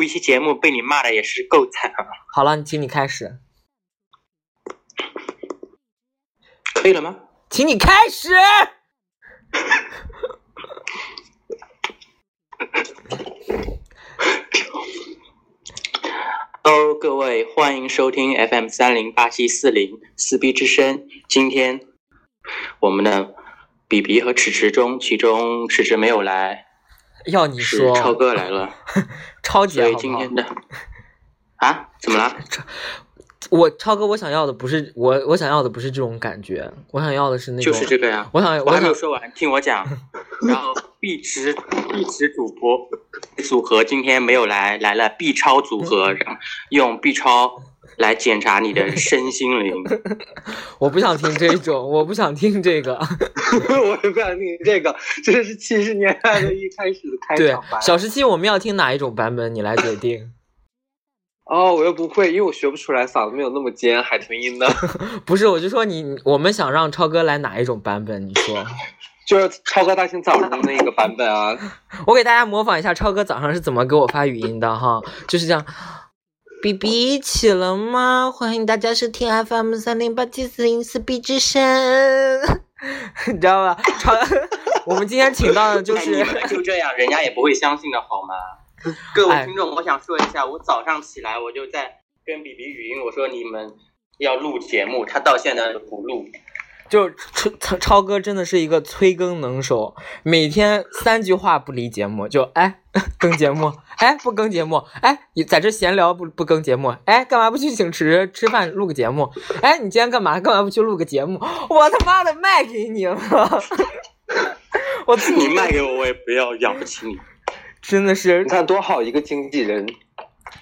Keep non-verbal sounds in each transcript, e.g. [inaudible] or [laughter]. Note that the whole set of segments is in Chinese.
录一期节目被你骂的也是够惨啊！好了，请你开始，可以了吗？请你开始。[laughs] Hello，各位，欢迎收听 FM 三零八七四零撕逼之声。今天我们的比比和迟迟中，其中迟迟没有来，要你是说，超哥来了，[laughs] 超姐所以好好今天的啊，怎么了？[laughs] 我超哥，我想要的不是我，我想要的不是这种感觉，我想要的是那种，就是这个呀。我想，我想我还没有，说完，听我讲。[laughs] 然后碧池碧池主播组合今天没有来，来了 B 超组合，然后用 B 超来检查你的 [laughs] 身心灵。我不想听这种，我不想听这个。[laughs] 我也不想听这个，这是七十年代的一开始的开对场白。，小时期我们要听哪一种版本，你来决定。哦，我又不会，因为我学不出来，嗓子没有那么尖，海豚音的，[laughs] 不是，我就说你，我们想让超哥来哪一种版本？你说，就是超哥大清早上的那个版本啊。我给大家模仿一下超哥早上是怎么给我发语音的哈，就是这样。B B 起了吗？欢迎大家收听 FM 三零八七四零四 B 之声，[laughs] 你知道吧？传，我们今天请到的就是就这样，人家也不会相信的好吗？各位听众，我想说一下，我早上起来我就在跟比比语音，我说你们要录节目，他到现在不录。就超超超哥真的是一个催更能手，每天三句话不离节目，就哎 [laughs] 更节目，哎不更节目，哎你在这闲聊不不更节目，哎干嘛不去请吃吃饭录个节目？哎你今天干嘛？干嘛不去录个节目？我他妈的卖给你了，[laughs] 我自己卖给我，我也不要，养不起你。真的是你看多好一个经纪人，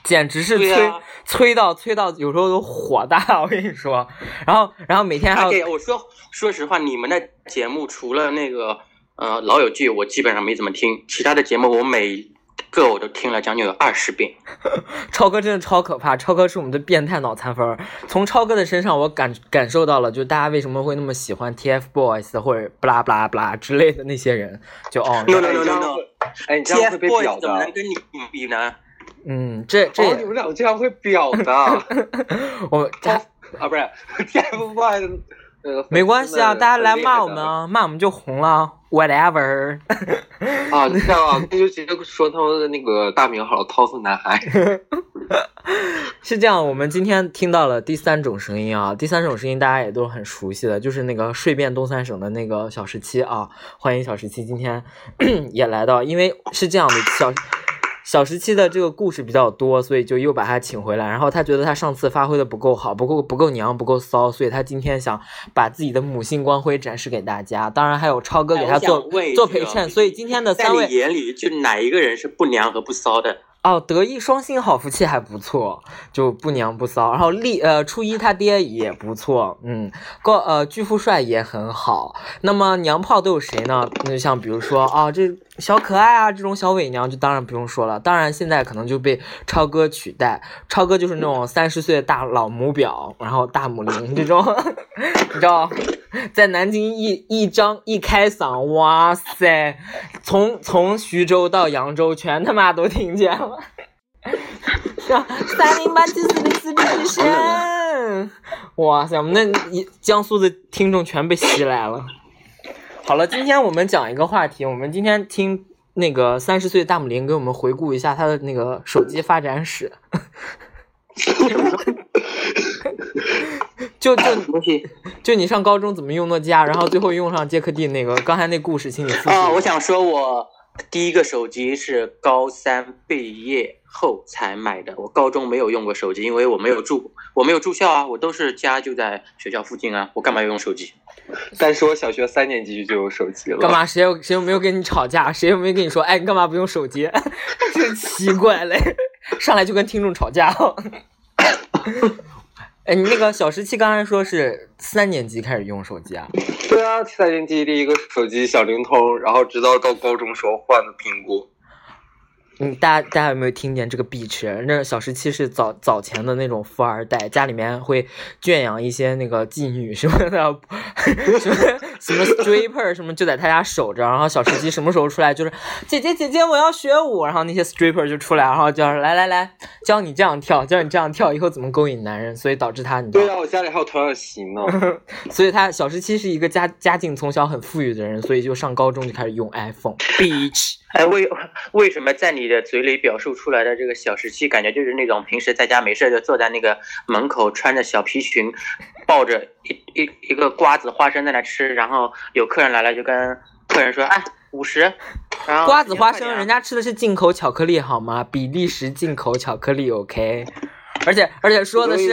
简直是催、啊催到催到有时候都火大，我跟你说，然后然后每天还还要给我说，说实话，你们的节目除了那个呃老友记，我基本上没怎么听，其他的节目我每个我都听了将近有二十遍。[laughs] 超哥真的超可怕，超哥是我们的变态脑残粉儿。从超哥的身上，我感感受到了，就大家为什么会那么喜欢 TFBOYS 或者不拉不拉不拉之类的那些人，就哦，No 哎 no no no 哎，你这样会被表 TFBOYS 怎么能。跟你比呢？嗯，这这哦，你们俩这样会表的 [laughs] 我他啊，不是 [laughs] TFBOYS，呃，没关系啊，大家来骂我们啊，骂我们就红了，whatever。[laughs] 啊！这样啊，那就直接说他们的那个大名好了，掏粪男孩。是这样，我们今天听到了第三种声音啊，第三种声音大家也都很熟悉的，就是那个睡遍东三省的那个小十七啊，欢迎小十七今天 [clears throat] 也来到，因为是这样的，小小时期的这个故事比较多，所以就又把他请回来，然后他觉得他上次发挥的不够好，不够不够娘，不够骚，所以他今天想把自己的母性光辉展示给大家，当然还有超哥给他哎做、做陪衬，所以今天的在三位你眼里，就哪一个人是不娘和不骚的？哦，德艺双馨，好福气还不错，就不娘不骚。然后立呃初一他爹也不错，嗯，高呃巨富帅也很好。那么娘炮都有谁呢？那就像比如说啊，这小可爱啊这种小伪娘就当然不用说了。当然现在可能就被超哥取代，超哥就是那种三十岁的大老母表，然后大母零这种，[laughs] 你知道，在南京一一张一开嗓，哇塞，从从徐州到扬州全他妈都听见了。[laughs] 三零八七四零四之声，[laughs] 哇塞，我们那一江苏的听众全被吸来了。好了，今天我们讲一个话题，我们今天听那个三十岁大母林给我们回顾一下他的那个手机发展史。[laughs] 就就东西就你上高中怎么用诺基亚，然后最后用上杰克蒂那个，刚才那故事，请你复述。啊，我想说，我第一个手机是高三毕业，后才买的。我高中没有用过手机，因为我没有住我没有住校啊，我都是家就在学校附近啊，我干嘛要用手机？[laughs] 但是我小学三年级就有手机了。干？嘛？谁又谁又没有跟你吵架？谁又没有跟你说，哎，你干嘛不用手机？真 [laughs] 奇怪嘞，上来就跟听众吵架。哎，你那个小十七刚才说是三年级开始用手机啊？对啊，三年级第一个手机小灵通，然后直到到高中时候换的苹果。嗯，大家大家有没有听见这个鄙视？那小十七是早早前的那种富二代，家里面会圈养一些那个妓女什么的，[laughs] 什么什么 stripper 什么就在他家守着，然后小十七什么时候出来就是姐姐姐姐我要学舞，然后那些 stripper 就出来，然后叫来来来教你这样跳，教你这样跳，以后怎么勾引男人，所以导致他你对啊，我家里还有童养媳呢。[laughs] 所以他小十七是一个家家境从小很富裕的人，所以就上高中就开始用 iPhone。bitch，哎，为为什么在你的嘴里表述出来的这个小时期，感觉就是那种平时在家没事就坐在那个门口，穿着小皮裙，抱着一一一个瓜子花生在那吃，然后有客人来了就跟客人说，哎，五十，然后瓜子花生，人家吃的是进口巧克力好吗？比利时进口巧克力，OK。而且而且说的是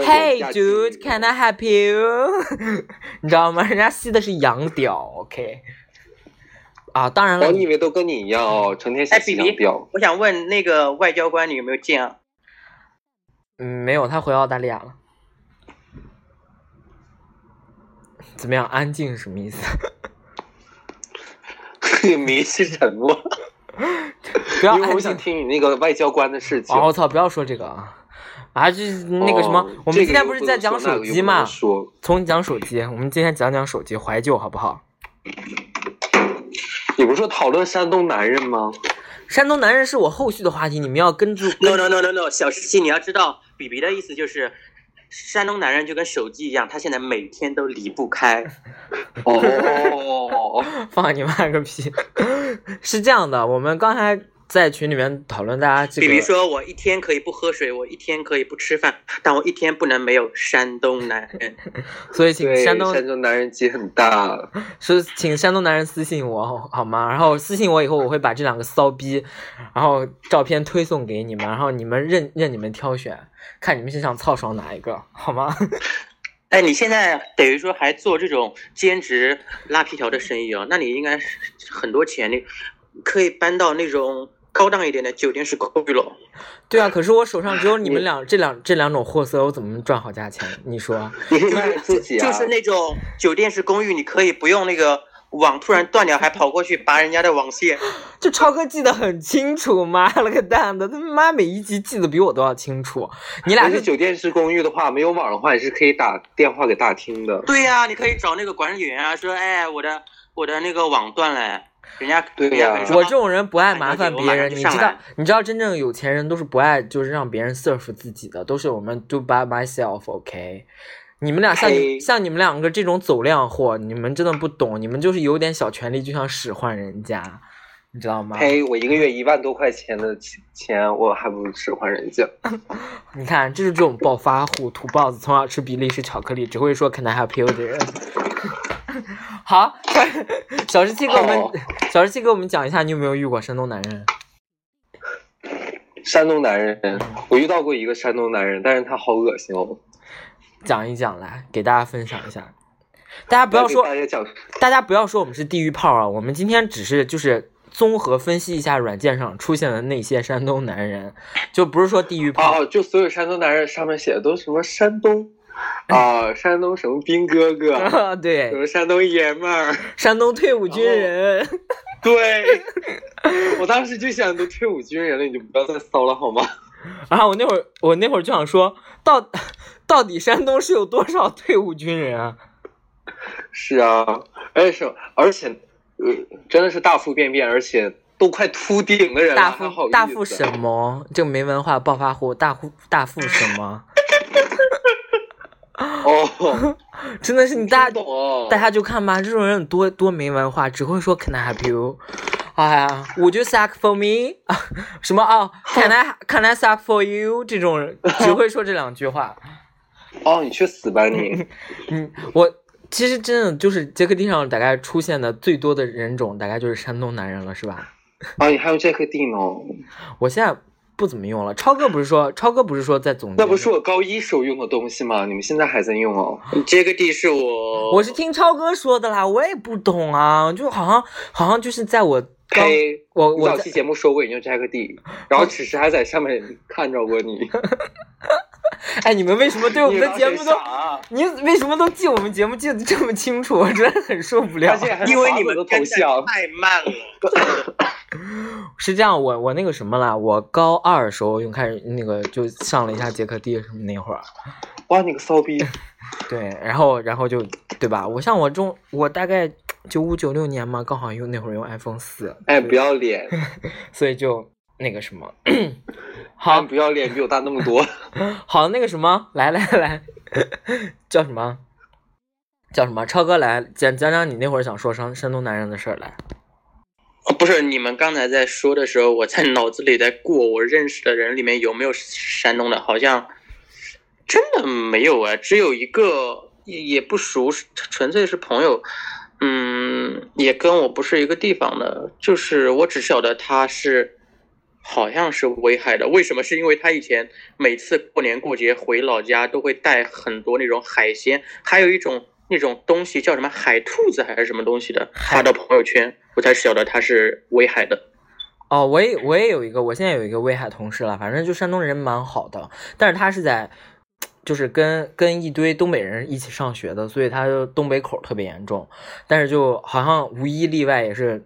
，Hey 有价值 dude，can I help you？[laughs] 你知道吗？人家吸的是洋屌，OK。啊，当然了哦，，你以为都跟你一样哦，成天哎，洗比比洗表。，我想问那个外交官，你有没有见啊？嗯，没有，他回澳大利亚了。怎么样？安静是什么意思？[laughs] 迷失沉默，不要因为我安静。想听你那个外交官的事情。哦，我操！不要说这个啊！啊，就是那个什么，哦我们今天不是在讲手机？这个又不能说那个又不嘛能？说从讲手机，我们今天讲讲手机怀旧，好不好？你不是说讨论山东男人吗？山东男人是我后续的话题，你们要跟住。No no no no no，小时期你要知道，比比的意思就是，山东男人就跟手机一样，他现在每天都离不开。[laughs] 哦，放你妈个屁！[laughs] 是这样的，我们刚才在群里面讨论大家这个，比如说，我一天可以不喝水，我一天可以不吃饭，但我一天不能没有山东男人。[laughs] 所以请，山东山东男人肌很大。[laughs] 是请山东男人私信我好好吗？然后私信我以后，我会把这两个骚逼，然后照片推送给你们，然后你们任任你们挑选，看你们是想操爽哪一个，好吗？[laughs] 哎，你现在等于说还做这种兼职拉皮条的生意哦，那你应该是很多钱，你可以搬到那种高档一点的酒店式公寓了。对啊，可是我手上只有你们两这两这两种货色，我怎么赚好价钱？你说？你可以卖给自己啊，就是那种酒店式公寓，你可以不用那个网突然断掉，还跑过去拔人家的网线。[laughs] 就超哥记得很清楚，妈了个蛋的，他妈每一集记得比我都要清楚。你俩是酒店式公寓的话，没有网的话，你是可以打电话给大厅的。对呀、你可以找那个管理员啊，说，哎，我的我的那个网断了，人家对呀我这种人不爱麻烦别人，你知道？你知道真正有钱人都是不爱就是让别人 serve 自己的，都是我们 do by myself，OK？、你们俩像像你们两个这种走量货，你们真的不懂，你们就是有点小权利就想使唤人家，你知道吗？呸！我一个月一万多块钱的钱，我还不如使唤人家。[laughs] 你看，这是这种暴发户、土包子，从小吃比利时巧克力，只会说 “Can I help you” 的人。[laughs] 好，[laughs] 小十七给我们，哦小十七给我们讲一下，你有没有遇过山东男人？山东男人，我遇到过一个山东男人，但是他好恶心哦。讲一讲来，给大家分享一下。大家不要说大家讲，大家不要说我们是地狱炮啊，我们今天只是就是综合分析一下软件上出现的那些山东男人，就不是说地狱炮。哦，就所有山东男人上面写的都是什么山东 [laughs] 啊，山东什么兵哥哥，什 [laughs] 对，么山东爷们儿。山东退伍军人。对，[laughs] 我当时就想，都退伍军人了，你就不要再骚了好吗？啊我那会儿，我那会儿就想说，到到底山东是有多少退伍军人啊？是啊，而且是，而且，呃，真的是大腹便便，而且都快秃顶的人了，大还好富大意思富什么？就没文化暴发户，大户大富什么？哦，[laughs] 真的是你大家懂哦大家就看吧，这种人多多没文化，只会说 Can I help you？哎呀，Would you suck for me？啊，[laughs] 什么哦？Can I [laughs] Can I suck for you？这种人只会说这两句话。哦，你去死吧你！嗯，我其实真的就是杰克地上大概出现的最多的人种，大概就是山东男人了，是吧？啊，你还有杰克地呢？我现在不怎么用了。超哥不是说，超哥不是说在总结那不是我高一时候用的东西吗？你们现在还在用哦？这个地是我，我是听超哥说的啦，我也不懂啊，就好像好像就是在我刚嘿，我我早期节目说过你用 Jack D，然后此时还在上面看着过你。[laughs] 哎，你们为什么对我们的节目都你为什么都记我们节目记得这么清楚？我真的很受不了因为你们跟的头像，太慢了。[laughs] 是这样，我我那个什么啦，我高二的时候用开始那个就上了一下杰克地什么那会儿，哇，你个骚逼！对，然后然后就对吧？我像我中我大概九五九六年嘛，刚好用那会儿用 iPhone 四，哎，不要脸，[laughs] 所以就那个什么，哎好不要脸，比我大那么多。[laughs] 好那个什么，来来来，叫什么？叫什么？超哥来讲讲讲你那会儿想说山山东男人的事儿来。哦，不是，你们刚才在说的时候，我在脑子里在过我认识的人里面有没有山东的，好像真的没有啊，只有一个也也不熟，纯粹是朋友，嗯，也跟我不是一个地方的，就是我只晓得他是好像是威海的，为什么？是因为他以前每次过年过节回老家都会带很多那种海鲜，还有一种那种东西叫什么？海兔子还是什么东西的，发到朋友圈，我才晓得他是威海的。哦，我也我也有一个，我现在有一个威海同事了，反正就山东人蛮好的，但是他是在，就是跟跟一堆东北人一起上学的，所以他就东北口特别严重，但是就好像无一例外也是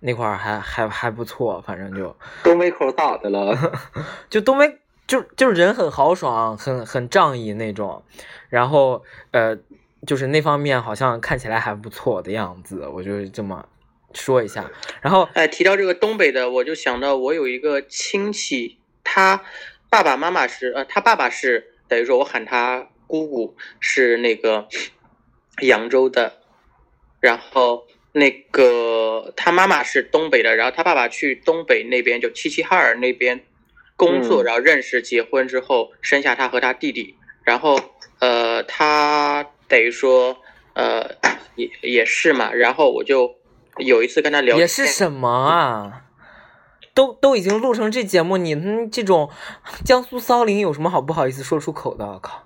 那块儿还还还不错，反正就 [laughs] 东北口咋的了？[laughs] 就东北就就是人很豪爽，很很仗义那种，然后呃就是那方面好像看起来还不错的样子，我就这么说一下，然后哎，提到这个东北的，我就想到我有一个亲戚，他爸爸妈妈是呃，他爸爸是等于说我喊他姑姑是那个扬州的，然后那个他妈妈是东北的，然后他爸爸去东北那边就齐齐哈尔那边工作，嗯。然后认识结婚之后生下他和他弟弟，然后呃他等于说呃也也是嘛，然后我就有一次跟他聊天，也是什么啊？都都已经录成这节目，你嗯这种江苏骚灵有什么好不好意思说出口的？我靠，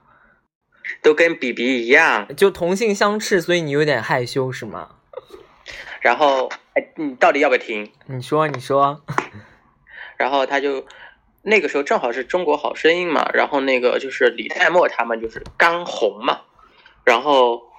都跟比比一样。就同性相斥，所以你有点害羞是吗？然后，哎，你到底要不要听？你说，你说，[laughs] 然后他就那个时候正好是中国好声音嘛，然后那个就是李代沫他们就是刚红嘛，然后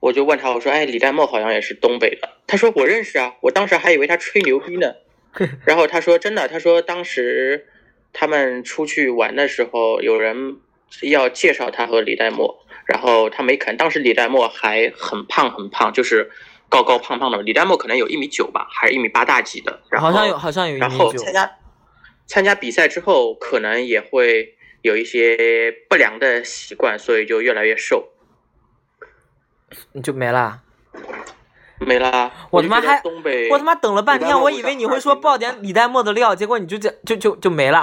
我就问他，我说，哎，李代沫好像也是东北的，他说我认识啊，我当时还以为他吹牛逼呢，[laughs] 然后他说真的，他说当时他们出去玩的时候，有人要介绍他和李代沫，然后他没肯，当时李代沫还很胖很胖，就是高高胖胖的，李代沫可能有一米九吧，还是一米八大几的，然后好像有，好像有一然米九。后参加参加比赛之后，可能也会有一些不良的习惯，所以就越来越瘦。你就没了。没啦，就觉得我他妈还东北，我他妈等了半天，我以为你会说爆点李代沫的料，结果你就这就就就没了。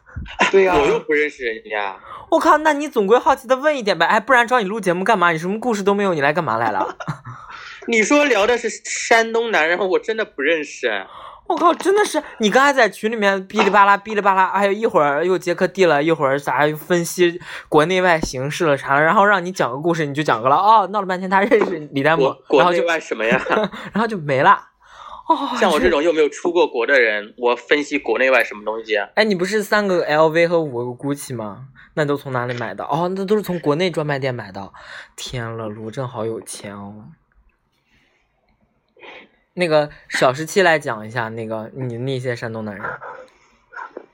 [laughs] 对呀、我又不认识人家。我靠，那你总归好奇的问一点呗，哎，不然找你录节目干嘛？你什么故事都没有，你来干嘛来了？[laughs] 你说聊的是山东男人，我真的不认识。我靠，真的是你刚才在群里面哔哩吧啦哔哩吧啦，还有一会儿又杰克地了，一会儿啥又分析国内外形势了啥了，然后让你讲个故事，你就讲个了，哦，闹了半天他认识李代沫国，内然后就外什么呀？[laughs] 然后就没了。[laughs] 哦，像我这种又没有出过国的人，我分析国内外什么东西啊？哎，你不是三个 LV 和五个 GUCCI 吗？那都从哪里买的？哦，那都是从国内专卖店买的。天了，卢正好有钱哦。那个小十七来讲一下，那个你那些山东男人。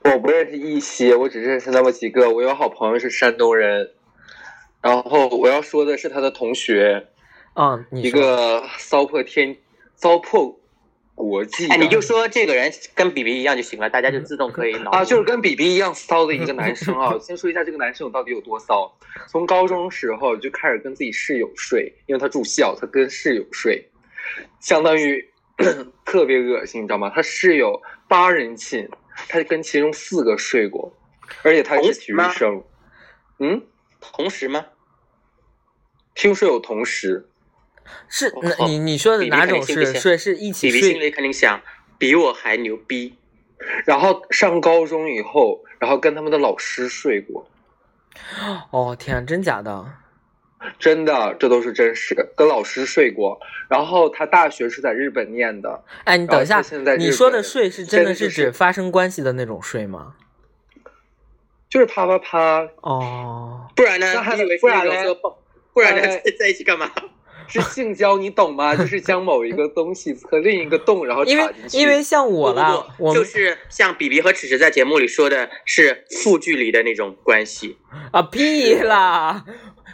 我不认识一些，我只认识那么几个。我有好朋友是山东人，然后我要说的是他的同学，嗯，你一个骚破天糟粕国际的，哎，你就说这个人跟比比一样就行了，大家就自动可以脑补啊，就是跟比比一样骚的一个男生啊。先说一下这个男生有到底有多骚。从高中时候就开始跟自己室友睡，因为他住校，他跟室友睡，相当于 [clears throat] 特别恶心，你知道吗？他室友八人寝，他跟其中四个睡过，而且他是体育生。嗯，同时吗？听说有同时，是你你说的哪种是睡是一起比比心睡？里肯定想比我还牛逼。然后上高中以后，然后跟他们的老师睡过，哦天，真假的？真的，这都是真实，跟老师睡过。然后他大学是在日本念的，哎，你等一下你说的睡是真的是真的是指发生关系的那种睡吗？就是啪啪啪，哦，不然呢？还你以为不然嘞那种说抱，不然呢哎在在一起干嘛？[laughs] 是性交，你懂吗？就是将某一个 [laughs] 东西和另一个洞，然后因为插进去。因为像我啦，我们是像比比和迟迟在节目里说的是负距离的那种关系。啊屁啦！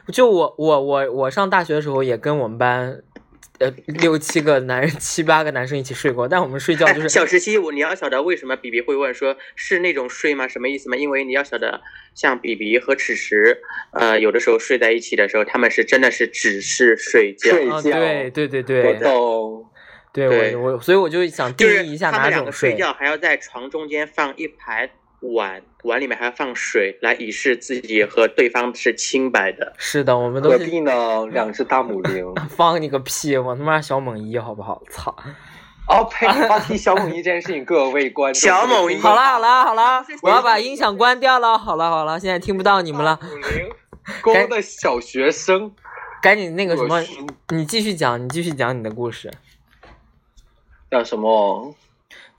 就我我我我上大学的时候也跟我们班，呃六七个男人七八个男生一起睡过，但我们睡觉就哎，是 [laughs] 小时期我你要晓得为什么比比会问说是那种睡吗？什么意思吗？因为你要晓得，像比比和迟迟，呃，有的时候睡在一起的时候，他们是真的是只是睡觉，睡啊，觉对对对我对懂，对，对我我所以我就想定义一下他们两个哪种睡睡。觉还要在床中间放一排碗，碗里面还要放水，来以示自己和对方是清白的。是的，我们都何是必呢？两只大母鹰。[laughs] 放你个屁！我他妈小猛一好不好？操！哦呸！话题小猛一这件事情，各位观众，小猛一好了好了好了这是，我要把音响关掉了。好了好了，现在听不到你们了，母鹰，公的小学生，赶紧那个什么，你继续讲，你继续讲你的故事。叫什么？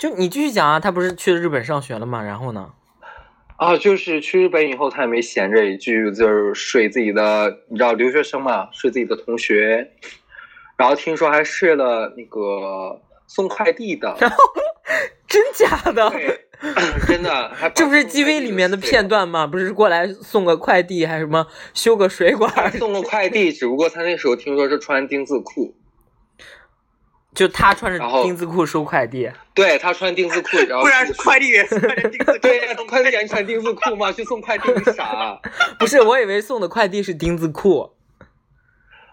就你继续讲啊，他不是去日本上学了吗？然后呢？啊，就是去日本以后，他也没闲着一句，就是睡自己的，你知道留学生嘛，睡自己的同学，然后听说还睡了那个送快递的，然后 [laughs] 真假的？真的，还 [laughs] 这不是送快递 GV 里面的片段吗？不是过来送个快递，还什么修个水管？送个快递，只不过他那时候听说是穿丁字裤，就他穿着丁字裤收快递，对他穿丁字裤，然后不然是快递员是穿着钉子裤对呀，快递员穿丁字裤吗？去送快递，你傻啊？[laughs] 不是？我以为送的快递是丁字裤。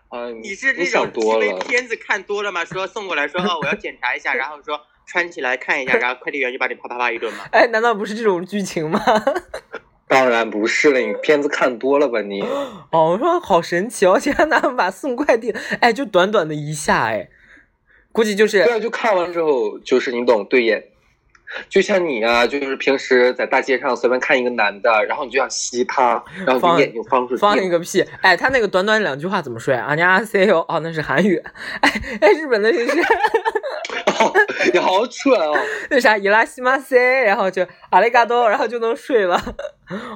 啊，你是你那种想多 TV 了。片子看多了吗？说送过来说哦，我要检查一下，然后说穿起来看一下，然后快递员就把你啪啪啪一顿嘛。[laughs] 哎，难道不是这种剧情吗？[laughs] 当然不是了，你片子看多了吧你？哦，我说好神奇哦！竟然他们把送快递，哎，就短短的一下，哎，估计就是对啊，就看完之后，就是你懂对眼，就像你啊，就是平时在大街上随便看一个男的，然后你就想吸他，然后放你眼睛放出去，放一个屁！哎，他那个短短两句话怎么说呀？啊尼阿 C 哦，哦，那是韩语。哎哎，日本的是是 [laughs] 哦，你好蠢哦！那啥伊拉西马塞，然后就阿里嘎多，然后就能睡了。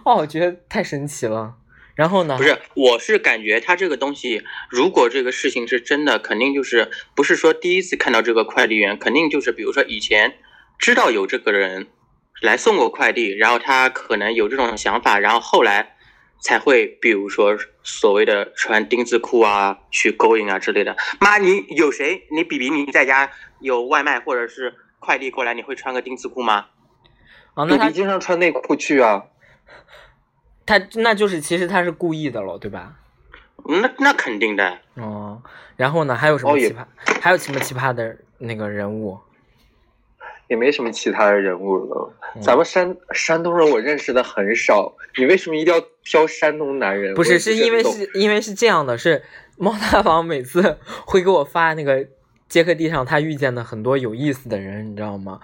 哦，我觉得太神奇了。然后呢？不是，我是感觉他这个东西，如果这个事情是真的，肯定就是不是说第一次看到这个快递员，肯定就是比如说以前知道有这个人来送过快递，然后他可能有这种想法，然后后来才会比如说所谓的穿丁字裤啊，去勾引啊之类的。妈，你有谁？你比比你在家有外卖或者是快递过来，你会穿个丁字裤吗？啊，那他比比经常穿内裤去啊，他那就是其实他是故意的了，对吧？那那肯定的。哦，然后呢？还有什么哦奇葩？还有什么奇葩的那个人物？也没什么其他的人物了。嗯咱们山山东人我认识的很少，你为什么一定要挑山东男人？不是，是因为是因为是这样的，是猫大王每次会给我发那个接客地上他遇见的很多有意思的人，你知道吗？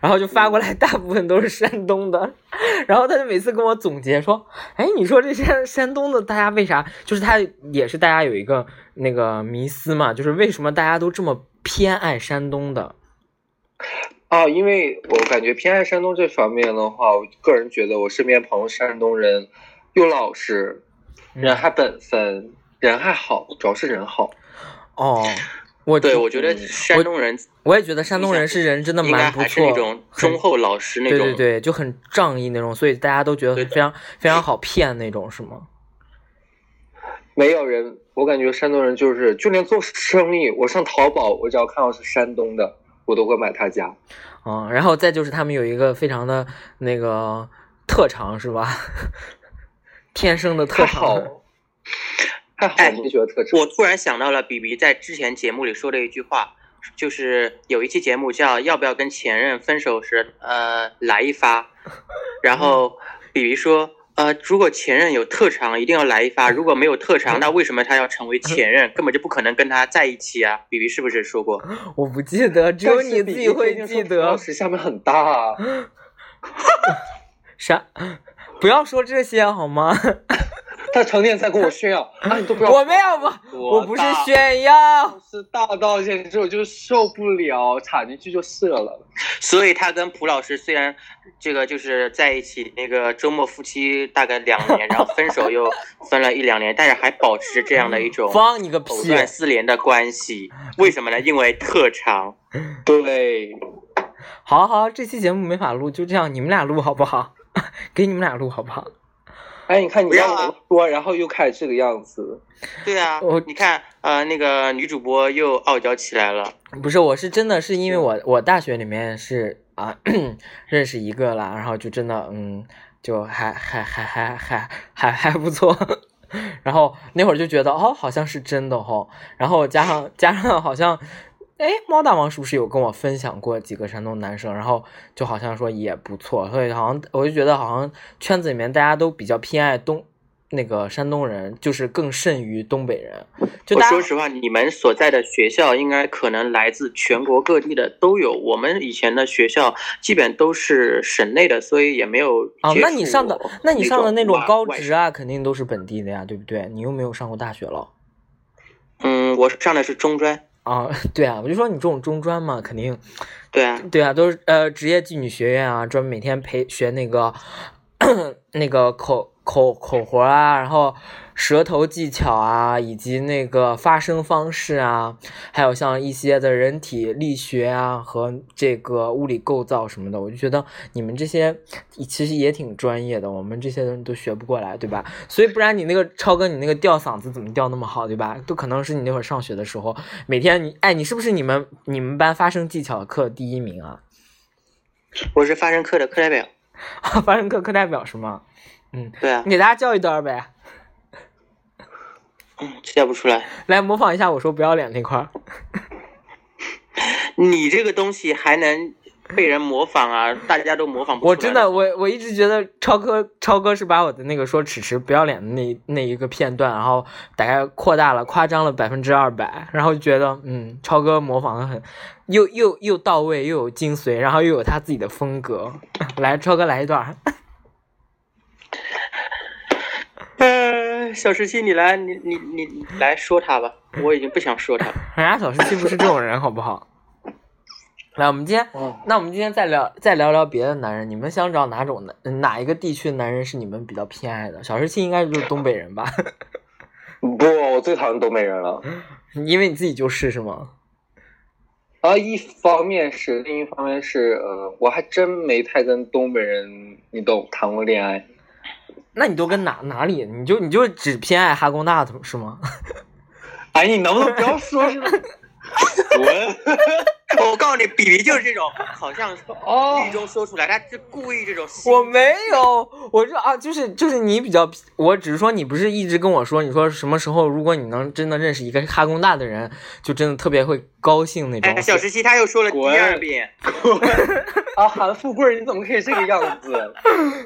然后就发过来，大部分都是山东的，[laughs] 然后他就每次跟我总结说，哎，你说这山山东的大家为啥？就是他也是大家有一个那个迷思嘛，就是为什么大家都这么偏爱山东的？啊，因为我感觉偏爱山东这方面的话，我个人觉得我身边朋友山东人又老实，嗯人还本分，人还好，主要是人好。哦，我对，我觉得嗯山东人我也觉得山东人是人真的蛮不错，还是那种忠厚老实那种。对对对，就很仗义那种，所以大家都觉得非常非常好骗那种，是吗？[laughs] 没有人，我感觉山东人就是，就连做生意，我上淘宝，我只要看到是山东的，我都会买他家。嗯，然后再就是他们有一个非常的那个特长，是吧？[laughs] 天生的特长。，[laughs] 太好，哎你觉得特长？我突然想到了比比在之前节目里说的一句话，就是有一期节目叫《要不要跟前任分手时》，呃，来一发。然后比比说，呃，如果前任有特长，一定要来一发；如果没有特长，那为什么他要成为前任？根本就不可能跟他在一起啊！比比是不是说过？我不记得，只有你自己会记得老。师下面很大啊。[laughs] 啥？不要说这些好吗？他成天在跟我炫耀，[laughs] 啊，你都不要。我没有，我我不是炫耀，是大道歉，之后就受不了，插进去就射了。所以他跟蒲老师虽然这个就是在一起那个周末夫妻大概两年，然后分手又 [laughs] 分了一两年，但是还保持这样的一种放你个屁藕断丝连的关系。为什么呢？因为特长。[laughs] 对，好好，这期节目没法录，就这样，你们俩录好不好？给你们俩录好不好？哎，你看你不要啊让我说，然后又开始这个样子。对啊我，你看，呃，那个女主播又傲娇起来了。不是，我是真的是因为我我大学里面是啊 [clears throat] 认识一个啦，然后就真的嗯，就还还还还还还还不错。[laughs] 然后那会儿就觉得哦，好像是真的哦。然后加上加上好像，哎，猫大王是不是有跟我分享过几个山东男生？然后就好像说也不错，所以好像我就觉得好像圈子里面大家都比较偏爱东那个山东人，就是更甚于东北人。就我大家说实话，你们所在的学校应该可能来自全国各地的都有。我们以前的学校基本都是省内的，所以也没有哦，那你上的，那你上的那种高职啊，肯定都是本地的呀，对不对？你又没有上过大学了嗯，我上的是中专。啊？[laughs] 对啊，我就说你这种中专嘛，肯定对啊，对啊，都是呃职业妓女学院啊，专门每天培学那个 [coughs] 那个口口口活啊，然后舌头技巧啊，以及那个发声方式啊，还有像一些的人体力学啊和这个物理构造什么的，我就觉得你们这些其实也挺专业的，我们这些人都学不过来，对吧？所以不然你那个超哥，你那个吊嗓子怎么吊那么好，对吧？都可能是你那会儿上学的时候，每天你哎，你是不是你们你们班发声技巧课第一名啊？我是发声课的课代表。[laughs] 发声课课代表是吗？嗯，对啊你，给大家叫一段呗，嗯，叫不出来。来模仿一下我说不要脸那块儿。你这个东西还能被人模仿啊？大家都模仿不出来。我真的，我我一直觉得超哥超哥是把我的那个说迟迟不要脸的那那一个片段，然后大概扩大了、夸张了百分之二百，然后就觉得嗯，超哥模仿的很，又又又到位，又有精髓，然后又有他自己的风格。[laughs] 来，超哥来一段。呃，小十七，你来，你你你你来说他吧，我已经不想说他了。[laughs] 人家小十七不是这种人，好不好？来，我们今天，哦，那我们今天再聊再聊聊别的男人，你们想找哪种男哪一个地区的男人是你们比较偏爱的？小十七应该就是东北人吧？不，我最讨厌东北人了。[laughs] 因为你自己就是是吗？啊，一方面是，另一方面是，呃，我还真没太跟东北人，你懂，谈过恋爱。那你都跟哪哪里？你就你就只偏爱哈工大是吗？[laughs] 哎，你能不能不要说？滚！[laughs] 我告诉你，比比就是这种，好像哦狱中说出来，他是故意这种。我没有，我说啊，就是就是你比较，我只是说你不是一直跟我说，你说什么时候如果你能真的认识一个哈工大的人，就真的特别会高兴那种。哎，小十七他又说了第二遍，啊，韩富贵，你怎么可以这个样子？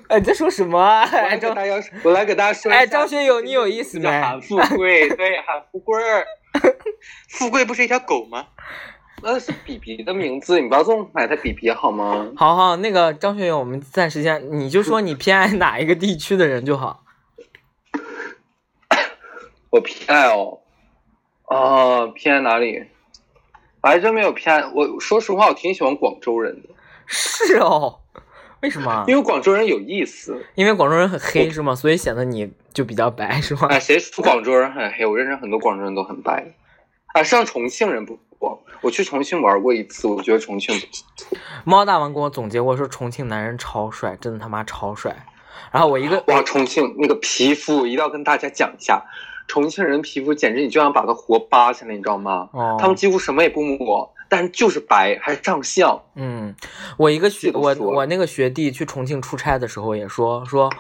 哎，你在说什么啊？我来哎张给大家，我来给大家说。哎张学友，你有意思没？韩富贵，对，韩富贵儿，[laughs] 富贵不是一条狗吗？那是比比的名字，你不要这么买他比比好吗？好好，那个张学友，我们暂时先，你就说你偏爱哪一个地区的人就好。[coughs] 我偏爱哦，啊，偏爱哪里？我还真没有偏爱。我说实话，我挺喜欢广州人的，是哦，为什么？因为广州人有意思。因为广州人很黑是吗？所以显得你就比较白是吗？哎，谁说广州人很黑？我认识很多广州人都很白。啊，上重庆人不多，我去重庆玩过一次，我觉得重庆。猫大王跟我总结过说重庆男人超帅，真的他妈超帅。然后我一个哇，重庆那个皮肤一定要跟大家讲一下，重庆人皮肤简直你就想把它活扒下来，你知道吗？哦，他们几乎什么也不抹，但是就是白，还照相。嗯，我一个学我我那个学弟去重庆出差的时候也说说，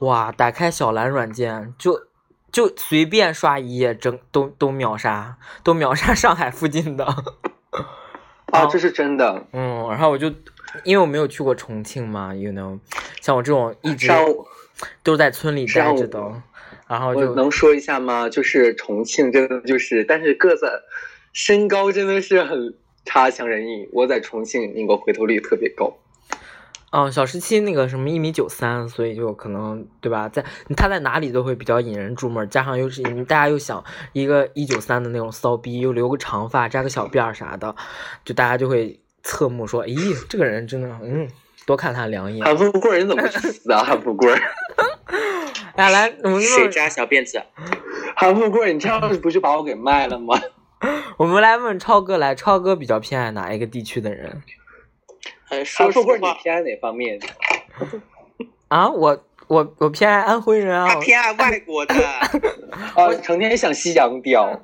哇，打开小蓝软件就就随便刷一页，整都都秒杀，都秒杀上海附近的。[laughs] 啊，哦这是真的。嗯，然后我就因为我没有去过重庆嘛，you know，像我这种一直都在村里待着的，然后我就能说一下吗？就是重庆真的就是，但是个子、身高真的是很差强人意。我在重庆那个回头率特别高。嗯，小十七那个什么一米九三，所以就可能对吧，在他在哪里都会比较引人注目，加上又是大家又想一个一九三的那种骚逼，又留个长发，扎个小辫儿啥的，就大家就会侧目说，咦，这个人真的，嗯，多看他两眼。韩富贵人怎么死啊？韩富贵，来 [laughs] 来，我们谁扎小辫子？韩富贵，你这样不是把我给卖了吗？[laughs] 我们来问超哥，来，超哥比较偏爱哪一个地区的人？说，说说话，你偏爱哪方面？啊，我我我偏爱安徽人啊，他偏爱外国的，啊，成天想西洋屌。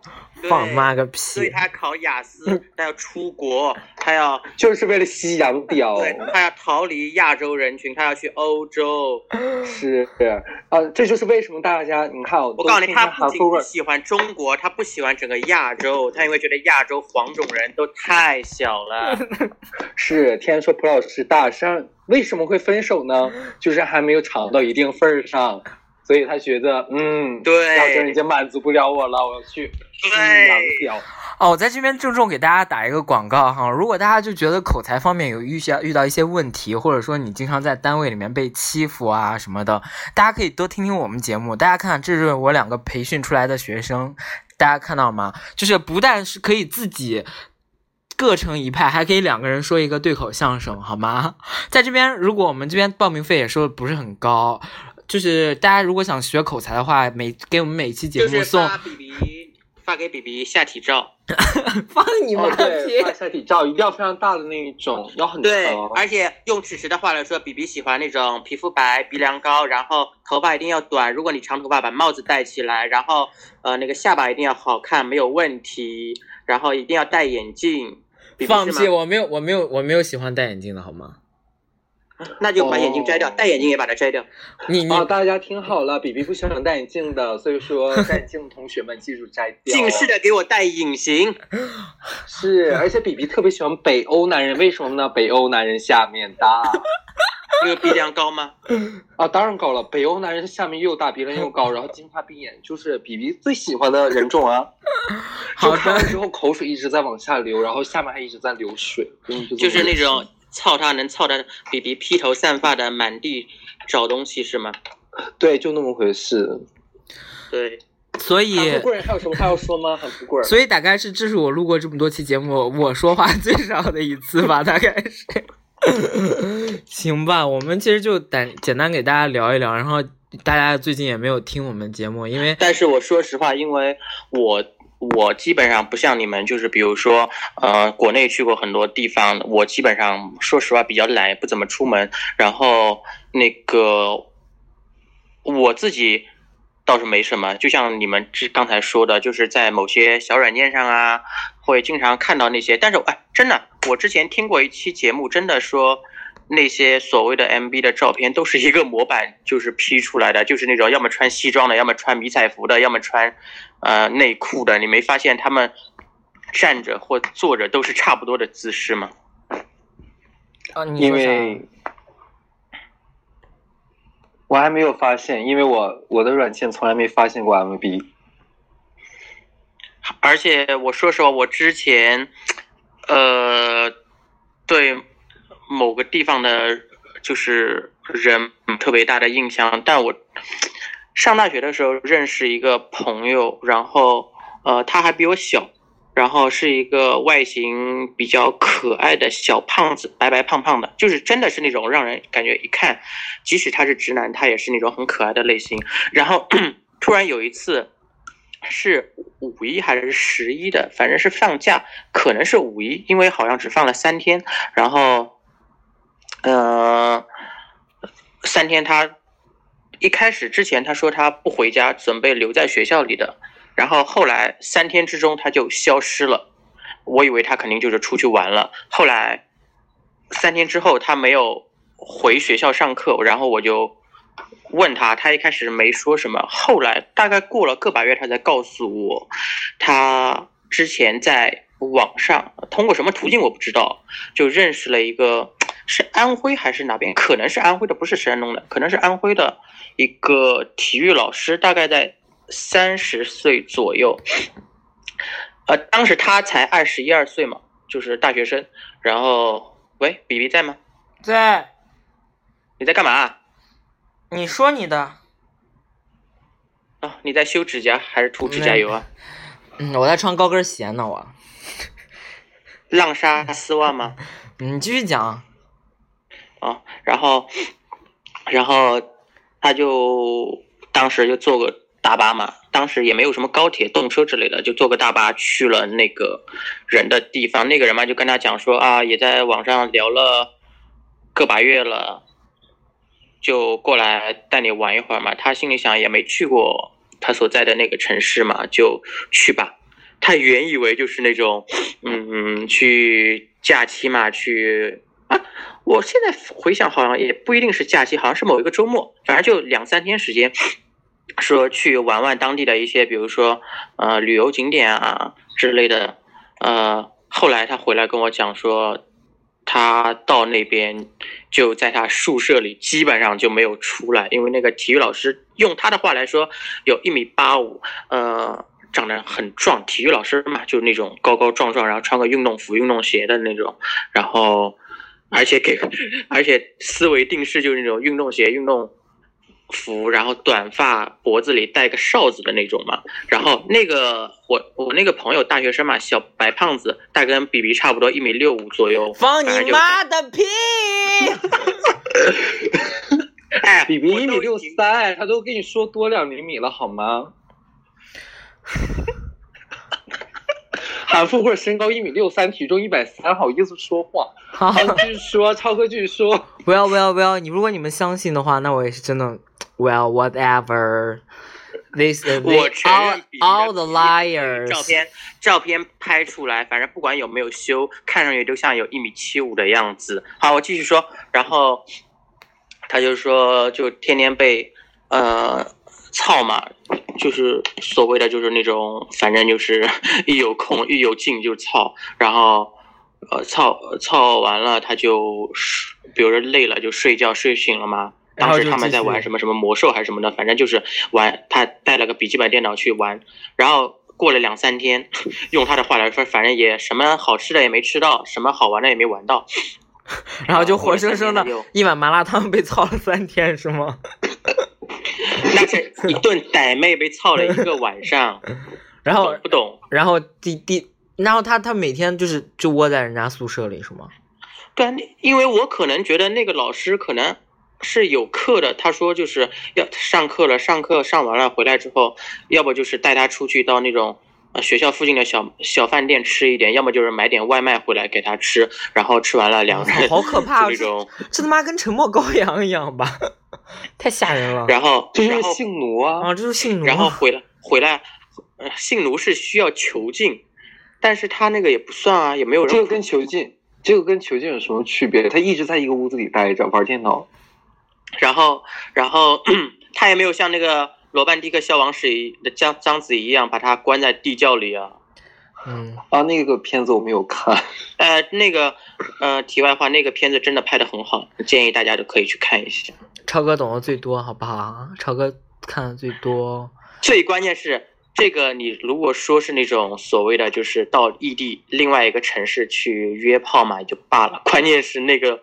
放妈个屁！所以他考雅思，[laughs] 他要出国，他要 [laughs] 就是为了吸洋屌，对，他要逃离亚洲人群，他要去欧洲。[laughs] 是，啊，这就是为什么大家你看，我告诉你，他不仅不喜欢中国，他不喜欢整个亚洲，他因为觉得亚洲黄种人都太小了。是，天说蒲老师大山为什么会分手呢？就是还没有尝到一定份儿上。所以他觉得，嗯，对，亚洲已经满足不了我了，我要去对，哦，我在这边郑重给大家打一个广告哈，如果大家就觉得口才方面有遇下遇到一些问题，或者说你经常在单位里面被欺负啊什么的，大家可以多听听我们节目。大家看，这是我两个培训出来的学生，大家看到吗？就是不但是可以自己各成一派，还可以两个人说一个对口相声，好吗？在这边，如果我们这边报名费也收的不是很高。就是大家如果想学口才的话，每给我们每期节目送发比比发给比比下体照，[laughs] 放你妈对，发下体照一定要非常大的那一种，要很对，而且用此时的话来说，比比喜欢那种皮肤白、鼻梁高，然后头发一定要短。如果你长头发，把帽子戴起来，然后呃那个下巴一定要好看，没有问题，然后一定要戴眼镜。放弃，我没有，我没有，我没有喜欢戴眼镜的好吗？那就把眼镜摘掉，戴眼镜也把它摘掉。你你大家听好了，比比不喜欢戴眼镜的，所以说 [laughs] 戴眼镜的同学们记住摘掉。近视的给我戴隐形。[laughs] 是，而且比比特别喜欢北欧男人，为什么呢？北欧男人下面大。[laughs] 那个鼻梁高吗？啊，当然高了。北欧男人下面又大，鼻梁又高，然后金发碧眼，就是比比最喜欢的人种啊。好看完之后口水一直在往下流，然后下面还一直在流水，就是那种。操他能操的比比披头散发的满地找东西是吗？对，就那么回事。对，所以富贵人还有什么话要说吗？[laughs] 很富贵。所以大概是这是我录过这么多期节目我说话最少的一次吧，大概是。[laughs] 行吧，我们其实就简简单给大家聊一聊，然后大家最近也没有听我们节目，因为但是我说实话，因为我。我基本上不像你们，就是比如说，呃，国内去过很多地方，我基本上说实话比较懒，不怎么出门。然后那个我自己倒是没什么，就像你们之刚才说的，就是在某些小软件上啊，会经常看到那些。但是哎，真的，我之前听过一期节目，真的说。那些所谓的 MB 的照片都是一个模板，就是 P 出来的，就是那种要么穿西装的，要么穿迷彩服的，要么穿呃内裤的。你没发现他们站着或坐着都是差不多的姿势吗？啊，因为我还没有发现，因为我我的软件从来没发现过 MB。而且我说实话，我之前呃对。某个地方的，就是人特别大的印象。但我上大学的时候认识一个朋友，然后呃，他还比我小，然后是一个外形比较可爱的小胖子，白白胖胖的，就是真的是那种让人感觉一看，即使他是直男，他也是那种很可爱的类型。然后突然有一次是五一还是十一的，反正是放假，可能是五一，因为好像只放了三天，然后。嗯，三天他一开始之前他说他不回家，准备留在学校里的，然后后来三天之中他就消失了，我以为他肯定就是出去玩了。后来三天之后他没有回学校上课，然后我就问他，他一开始没说什么，后来大概过了个把月，他才告诉我，他之前在网上通过什么途径我不知道，就认识了一个。是安徽还是哪边？可能是安徽的，不是山东的，可能是安徽的一个体育老师，大概在三十岁左右。呃，当时他才二十一二岁嘛，就是大学生。然后，喂，比比在吗？在。你在干嘛？你说你的。啊，你在修指甲还是涂指甲油啊？嗯，我在穿高跟鞋呢，我。浪莎丝袜吗？[laughs] 你继续讲。啊，然后，然后他就当时就坐个大巴嘛，当时也没有什么高铁、动车之类的，就坐个大巴去了那个人的地方。那个人嘛，就跟他讲说啊，也在网上聊了个把月了，就过来带你玩一会儿嘛。他心里想，也没去过他所在的那个城市嘛，就去吧。他原以为就是那种，嗯，去假期嘛，去。我现在回想，好像也不一定是假期，好像是某一个周末，反正就两三天时间，说去玩玩当地的一些，比如说呃旅游景点啊之类的。呃，后来他回来跟我讲说，他到那边就在他宿舍里，基本上就没有出来，因为那个体育老师用他的话来说，有一米八五，呃。长得很壮，体育老师嘛，就那种高高壮壮，然后穿个运动服、运动鞋的那种，然后而且给，而且思维定式就是那种运动鞋、运动服，然后短发，脖子里戴个哨子的那种嘛。然后那个我我那个朋友大学生嘛，小白胖子，大跟比比差不多，一米六五左右。放你妈的屁！哎，B B 一米六三，他都跟你说多两厘米了，好吗？[laughs] 韩富贵身高一米六三，体重一百三，好意思说话？好，继续说，超哥继续说。[laughs] 不要不要不要！你如果你们相信的话，那我也是真的。Well, whatever. This is all all the liars. 照片照片拍出来，反正不管有没有修，看上去都像有一米七五的样子。好，我继续说。然后他就说，就天天被呃。操嘛，就是所谓的就是那种，反正就是 [laughs] 一有空一有劲就操，然后呃操操完了他就，比如说累了就睡觉，睡醒了嘛。当时他们在玩什么什么魔兽还是什么的，反正就是玩。他带了个笔记本电脑去玩，然后过了两三天，[laughs] 用他的话来说，反正也什么好吃的也没吃到，什么好玩的也没玩到，[laughs] 然后就活生生的一碗麻辣烫被操了三天，是吗？[laughs] 那是一顿 [laughs] 傣妹被操了一个晚上，[laughs] 然后不懂，然后第第，然后他他每天就是就窝在人家宿舍里是吗？对啊，因为我可能觉得那个老师可能是有课的，他说就是要上课了，上课上完了回来之后，要不就是带他出去到那种呃学校附近的小小饭店吃一点，要么就是买点外卖回来给他吃，然后吃完了两个人好可怕，这种这他妈跟沉默羔羊一样吧。[laughs] 太吓人了，然后这是性奴啊啊，这是性奴。然后回来回来，呃，性奴是需要囚禁，但是他那个也不算啊，也没有人。这个跟囚禁，这个跟囚禁有什么区别？他一直在一个屋子里待着玩电脑，然后然后 [clears throat] 他也没有像那个罗曼蒂克消亡史的章章子怡一样把他关在地窖里啊。嗯啊，那个片子我没有看。[laughs] 呃，那个呃，题外话，那个片子真的拍的很好，建议大家都可以去看一下。超哥懂得最多，好不好？超哥看的最多。最关键是这个，你如果说是那种所谓的，就是到异地另外一个城市去约炮嘛，也就罢了。关键是那个，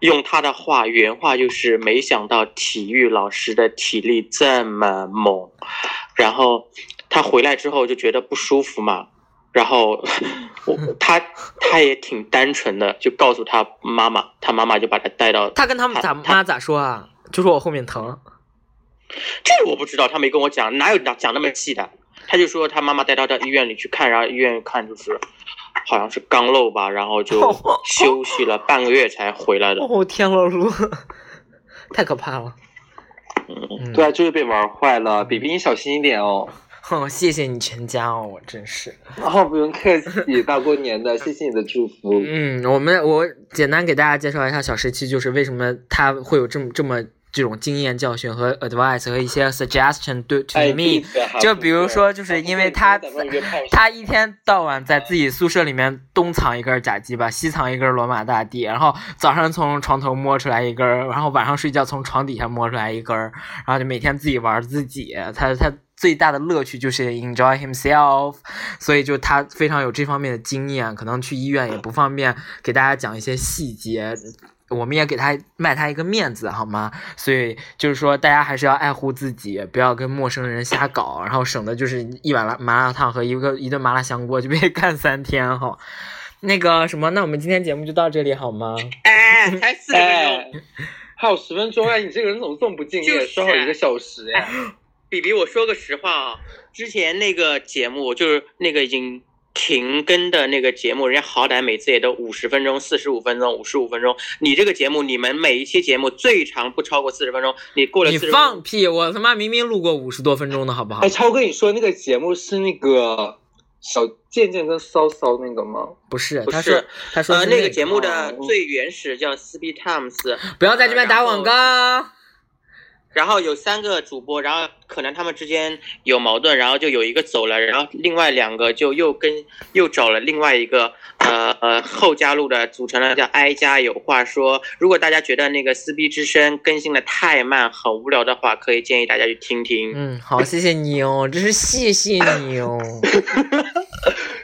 用他的话原话就是，没想到体育老师的体力这么猛，然后他回来之后就觉得不舒服嘛。然后 [laughs] 我他他也挺单纯的，就告诉他妈妈，他妈妈就把他带到他跟他们咋妈咋说啊？就说我后面疼，这我不知道，他没跟我讲，哪有讲讲那么细的？他就说他妈妈带他到医院里去看，然后医院看就是好像是肛瘘吧，然后就 [laughs] 休息了半个月才回来的。哦天了噜，太可怕了。嗯，对啊，就是被玩坏了比比你小心一点哦。[laughs] 哼，谢谢你全家哦，我真是。哦，不用客气，大过年的，谢谢你的祝福。嗯，我们我简单给大家介绍一下小时期，就是为什么他会有这么这么这种经验教训和 advice 和一些 suggestion 对 to me。就比如说，就是因为他他一天到晚在自己宿舍里面东藏一根假鸡巴，西藏一根罗马大帝，然后早上从床头摸出来一根，然后晚上睡觉从床底下摸出来一根，然后就每天自己玩自己，他他。最大的乐趣就是 enjoy himself，所以就他非常有这方面的经验，可能去医院也不方便给大家讲一些细节，我们也给他卖他一个面子，好吗？所以就是说，大家还是要爱护自己，不要跟陌生人瞎搞，然后省得就是一碗辣麻辣烫和一个一顿麻辣香锅就被干三天哈。[laughs] 那个什么，那我们今天节目就到这里好吗？哎，才四十分哎钟。，还有十分钟哎，你这个人怎么这么不敬业？就是说好一个小时哎。比比，我说个实话啊，之前那个节目就是那个已经停更的那个节目，人家好歹每次也都五十分钟、四十五分钟、五十五分钟。你这个节目，你们每一期节目最长不超过四十分钟，你过了你放屁！我他妈明明录过五十多分钟的好不好哎，？超哥，你说那个节目是那个小贱贱跟骚骚那个吗？不是，不是他说呃，那个节目的哦最原始叫 Speed Times，不要在这边打广告。然后有三个主播，然后可能他们之间有矛盾，然后就有一个走了，然后另外两个就又跟又找了另外一个呃呃后加入的，组成了叫哀家有话说。如果大家觉得那个撕逼之声更新的太慢，很无聊的话，可以建议大家去听听。嗯，好，谢谢你哦，真是谢谢你哦。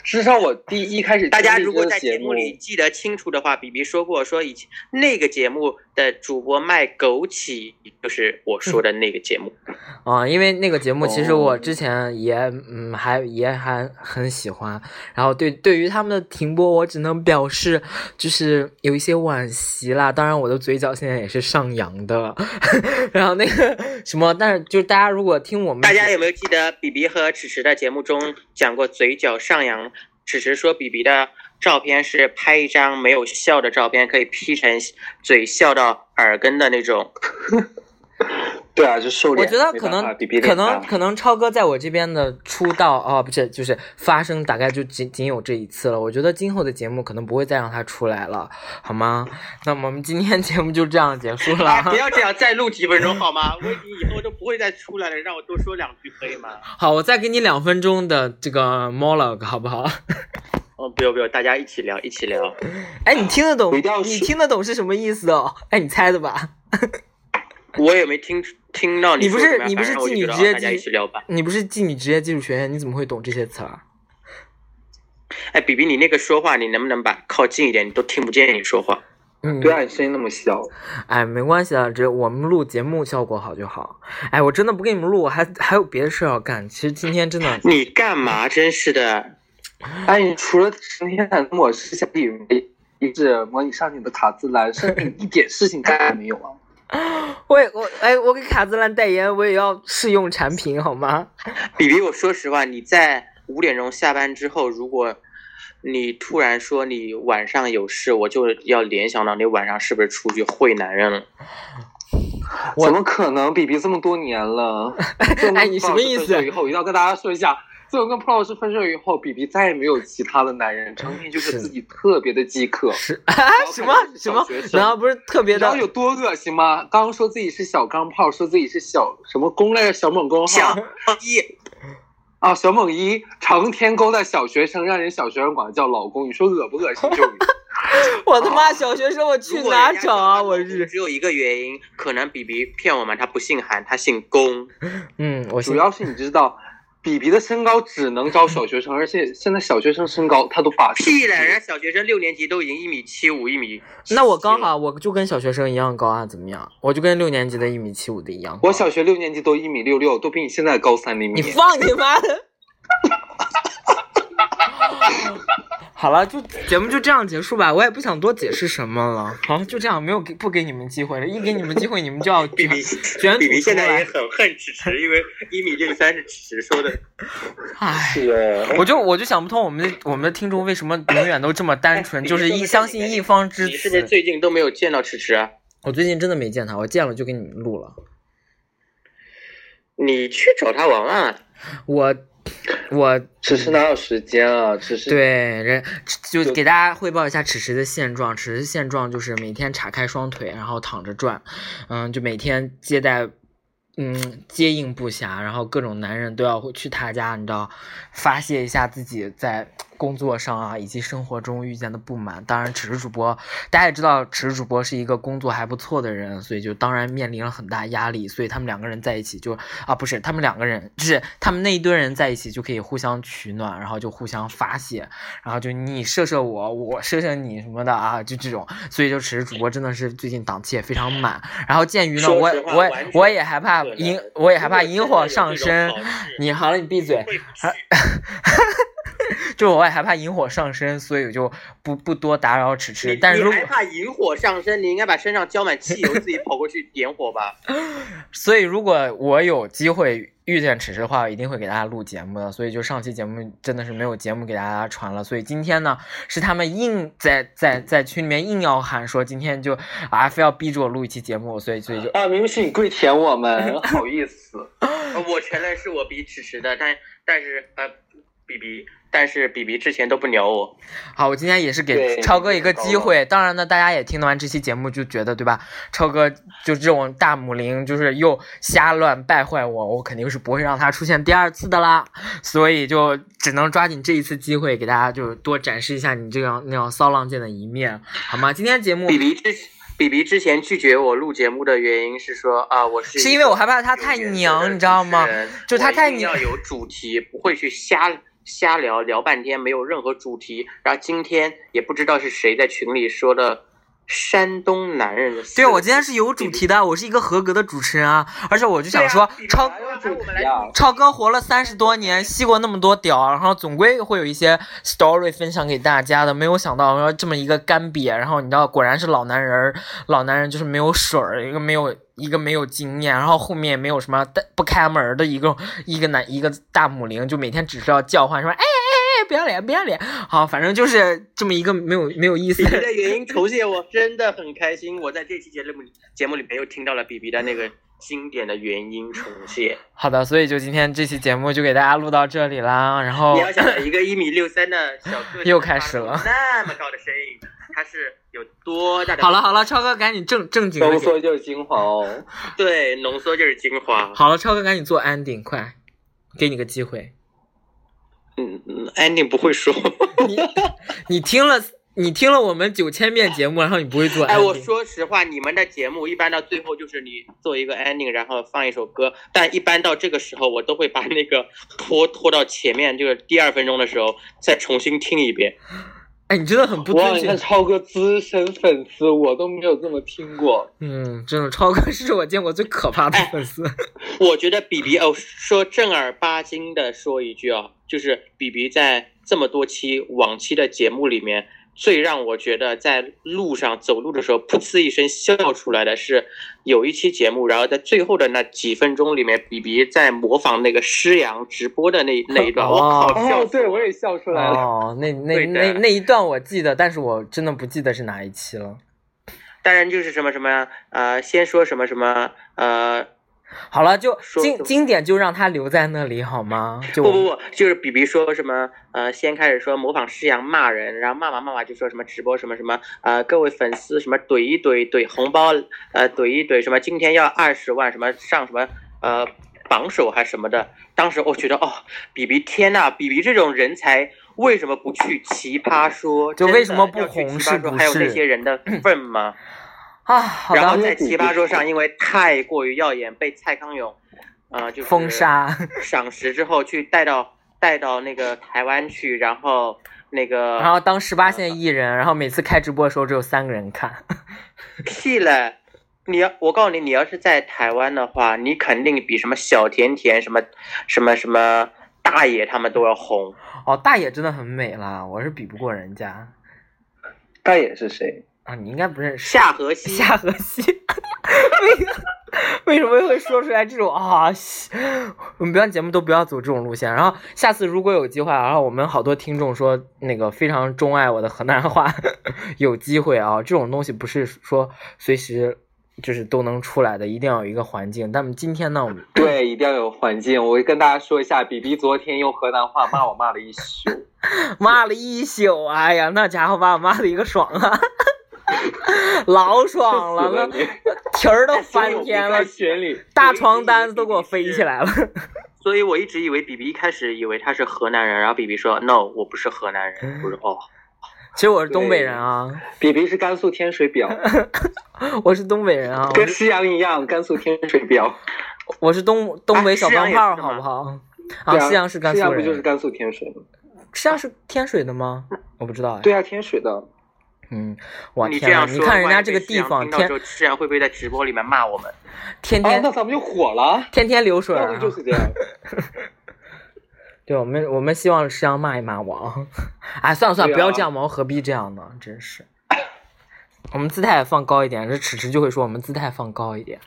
事实上，我第一开始大家如果在节节目里记得清楚的话，比比说过，说以前那个节目的主播卖枸杞，就是我说的那个节目。[laughs] 啊，因为那个节目其实我哦之前也嗯还也还很喜欢，然后对对于他们的停播，我只能表示就是有一些惋惜啦。当然我的嘴角现在也是上扬的，[laughs] 然后那个什么，但是就是大家如果听我们大家有没有记得比比和迟迟的节目中讲过嘴角上扬？只是说比比的照片是拍一张没有笑的照片，可以 P 成嘴笑到耳根的那种。[laughs] 对啊，就瘦脸我。觉得可能可能可能超哥在我这边的出道哦，不是就是发生大概就仅仅有这一次了。我觉得今后的节目可能不会再让他出来了，好吗？那么我们今天节目就这样结束了。哎，不要这样，[laughs] 再录几分钟好吗？我已经以后都不会再出来了，让我多说两句可以吗？好，我再给你两分钟的这个 monologue 好不好？哦，不用不用，大家一起聊，一起聊。哎，你听得懂？你听得懂是什么意思哦？哎，你猜的吧？[laughs] 我也没听听到你不说什么呀是你不是妓女职业技。你不是妓女职业技术学院，你怎么会懂这些词儿？哎，比比，你那个说话，你能不能把靠近一点？你都听不见你说话。嗯，对啊，你声音那么小。哎，没关系啊，只我们录节目效果好就好。哎，我真的不跟你们录，我还还有别的事要干。其实今天真的，[laughs] 你干嘛？真是的。哎，你除了成天跟我是想以为一直模拟上你的卡姿兰，是你一点事情干没有啊？[laughs] 我也我哎，我给卡姿兰代言，我也要试用产品好吗？[laughs] 比比，我说实话，你在五点钟下班之后，如果你突然说你晚上有事，我就要联想到你晚上是不是出去会男人了。怎么可能？比比这么多年了，[laughs] 哎你什么意思以后，一定要跟大家说一下，自从跟蒲老师分手以后，比比再也没有其他的男人，成天就是是自己特别的饥渴。是啊什么什么然后不是特别的你知道有多恶心吗？刚刚说自己是小钢炮，说自己是小什么攻来着？小猛攻小号一，啊，小猛一，成天勾搭小学生，让人小学生管他叫老公，你说恶不恶心？[laughs] 就我他妈小学生我去哪找啊？我日只有一个原因，可能比比骗我们，他不姓韩，他姓龚。嗯，我主要是你知道，比比的身高只能招小学生，而且现在小学生身高他都把屁了，人家小学生六年级都已经一米七五、一米。那我刚好我就跟小学生一样高啊，怎么样？我就跟六年级的一米七五的一样高。我小学六年级都一米六六，都比你现在高三厘米。你放你妈的！[laughs] [laughs] 好了，就节目就这样结束吧，我也不想多解释什么了。好，就这样，没有给不给你们机会了，一给你们机会，你们就要 [laughs] 比比卷土出比比现在也来。很恨迟迟，因为一米六三是迟迟说的。唉，是哦，我就我就想不通，我们的我们的听众为什么永远都这么单纯，就是一相信一方之你是不是。最近都没有见到迟迟啊？我最近真的没见他，我见了就给你们录了。你去找他玩啊。我 [laughs] 我此时哪有时间啊？此时对，人就给大家汇报一下此时的现状。此时现状就是每天岔开双腿，然后躺着转，嗯，就每天接待，嗯，接应不暇，然后各种男人都要去他家，你知道，发泄一下自己在工作上啊，以及生活中遇见的不满。当然，此时主播大家也知道，此时主播是一个工作还不错的人，所以就当然面临了很大压力。所以他们两个人在一起就啊，不是他们两个人，就是他们那一堆人在一起就可以互相取暖，然后就互相发泄，然后就你射射我，我射射你什么的啊，就这种。所以就此时主播真的是最近档期也非常满。然后鉴于呢，我我我也害怕引，我也害怕引火上身。你好了，你闭嘴。[laughs] [laughs] 就我也害怕引火上身，所以我就不不多打扰迟迟。但是如果害怕引火上身，你应该把身上浇满汽油，自己跑过去点火吧。[laughs] 所以如果我有机会遇见迟迟的话，我一定会给大家录节目的。所以就上期节目真的是没有节目给大家传了。所以今天呢，是他们硬在在在群里面硬要喊说今天就啊非要逼着我录一期节目，所以所以就啊明明是你跪舔我们，好意思。[laughs] 我承认是我逼迟迟的，但但是呃。比比，但是比比之前都不鸟我。好，我今天也是给超哥一个机会。当然呢，大家也听完这期节目就觉得对吧？超哥就这种大母灵，就是又瞎乱败坏我，我肯定是不会让他出现第二次的啦。所以就只能抓紧这一次机会，给大家就多展示一下你这样那样骚浪贱的一面，好吗？今天节目比比之比比之前拒绝我录节目的原因是说啊，我是是因为我害怕他太娘，你知道吗？就他太娘，要有主题，不会去瞎。瞎聊聊半天，没有任何主题。然后今天也不知道是谁在群里说的山东男人的。对，我今天是有主题的，我是一个合格的主持人啊。而且我就想说，超超哥活了三十多年，吸过那么多屌，然后总归会有一些 story 分享给大家的。没有想到说这么一个干瘪，然后你知道，果然是老男人，老男人就是没有水儿，一个没有。一个没有经验，然后后面也没有什么不开门的一个一个男一个大母灵，就每天只知道叫唤说，哎不要脸不要脸，好，反正就是这么一个没有没有意思。的原因重现，我真的很开心。我在这期节目节目里面又听到了 B B 的那个经典的原因重现。好的，所以就今天这期节目就给大家录到这里啦。然后你要想一个一米六三的小个又开始了，那么高的声音。他是有多大的？好了好了，超哥赶紧正正经浓缩就是精华哦。对，浓缩就是精华。好了，超哥赶紧做 ending，快，给你个机会。嗯嗯，ending 不会说。你你听了你听了我们九千遍节目，然后你不会做 ending。哎，我说实话，你们的节目一般到最后就是你做一个 ending，然后放一首歌，但一般到这个时候，我都会把那个拖拖到前面，就是第二分钟的时候再重新听一遍。哎，你真的很不尊敬超哥资深粉丝，我都没有这么听过。嗯，真的，超哥是我见过最可怕的粉丝。[laughs] 我觉得比比哦，说正儿八经的说一句啊，就是比比在这么多期往期的节目里面。最让我觉得在路上走路的时候噗呲一声笑出来的是，有一期节目，然后在最后的那几分钟里面，比比在模仿那个施阳直播的那 [laughs] 那一段，我靠，笑对我也笑出来了。哦，那那那那一段我记得，但是我真的不记得是哪一期了。当然就是什么什么呃，先说什么什么呃。好了，就经经典就让他留在那里好吗？就不不不，就是比比说什么呃，先开始说模仿师洋骂人，然后骂完骂完就说什么直播什么什么呃，各位粉丝什么怼一怼怼红包呃怼一怼什么今天要二十万什么上什么呃榜首还是什么的。当时我觉得哦，比比天呐，比比这种人才为什么不去奇葩说？就为什么不红？是不是？还有那些人的份吗？啊，然后在奇葩说上，因为太过于耀眼，被蔡康永，呃，就封杀，[laughs] 赏识之后去带到带到那个台湾去，然后那个，然后当十八线艺人，然后每次开直播的时候只有三个人看，[laughs] 屁嘞！你要我告诉你，你要是在台湾的话，你肯定比什么小甜甜、什么什么什么大爷他们都要红。哦，大爷真的很美啦，我是比不过人家。大爷是谁？啊，你应该不认识夏河西。夏河西，为 [laughs] 为什么会说出来这种啊？我们表演节目都不要走这种路线。然后下次如果有机会，然后我们好多听众说那个非常钟爱我的河南话，[laughs] 有机会啊，这种东西不是说随时就是都能出来的，一定要有一个环境。但今天呢，我们对一定要有环境。我跟大家说一下，比比昨天用河南话骂我骂了一宿，[laughs] 骂了一宿，哎呀，那家伙把我骂的一个爽啊！[laughs] 老爽了，[laughs] 那蹄 [laughs] 儿都翻天了，大床单子都给我飞起来了。所以我一直以为比比一开始以为他是河南人，然后比比说 no，我不是河南人。我说哦，其实我是东北人啊，比比是甘肃天水表，我是东北人啊，跟夕阳一样，甘肃天水表。我是东东北小钢炮，好不好？啊，夕阳是甘肃人，不就是甘肃天水吗？西阳是天水的吗？我不知道哎。对啊，天水的。嗯，哇你这样说，你看人家这个地方，到之后，自然会不会在直播里面骂我们？啊，天天那咱们就火了。天天流水道啊就是这样。[laughs] 对我们，我们希望是要骂一骂我啊！哎，算了算了，啊不要这样嘛，何必这样呢？真是，我们姿态放高一点，这迟迟就会说我们姿态放高一点。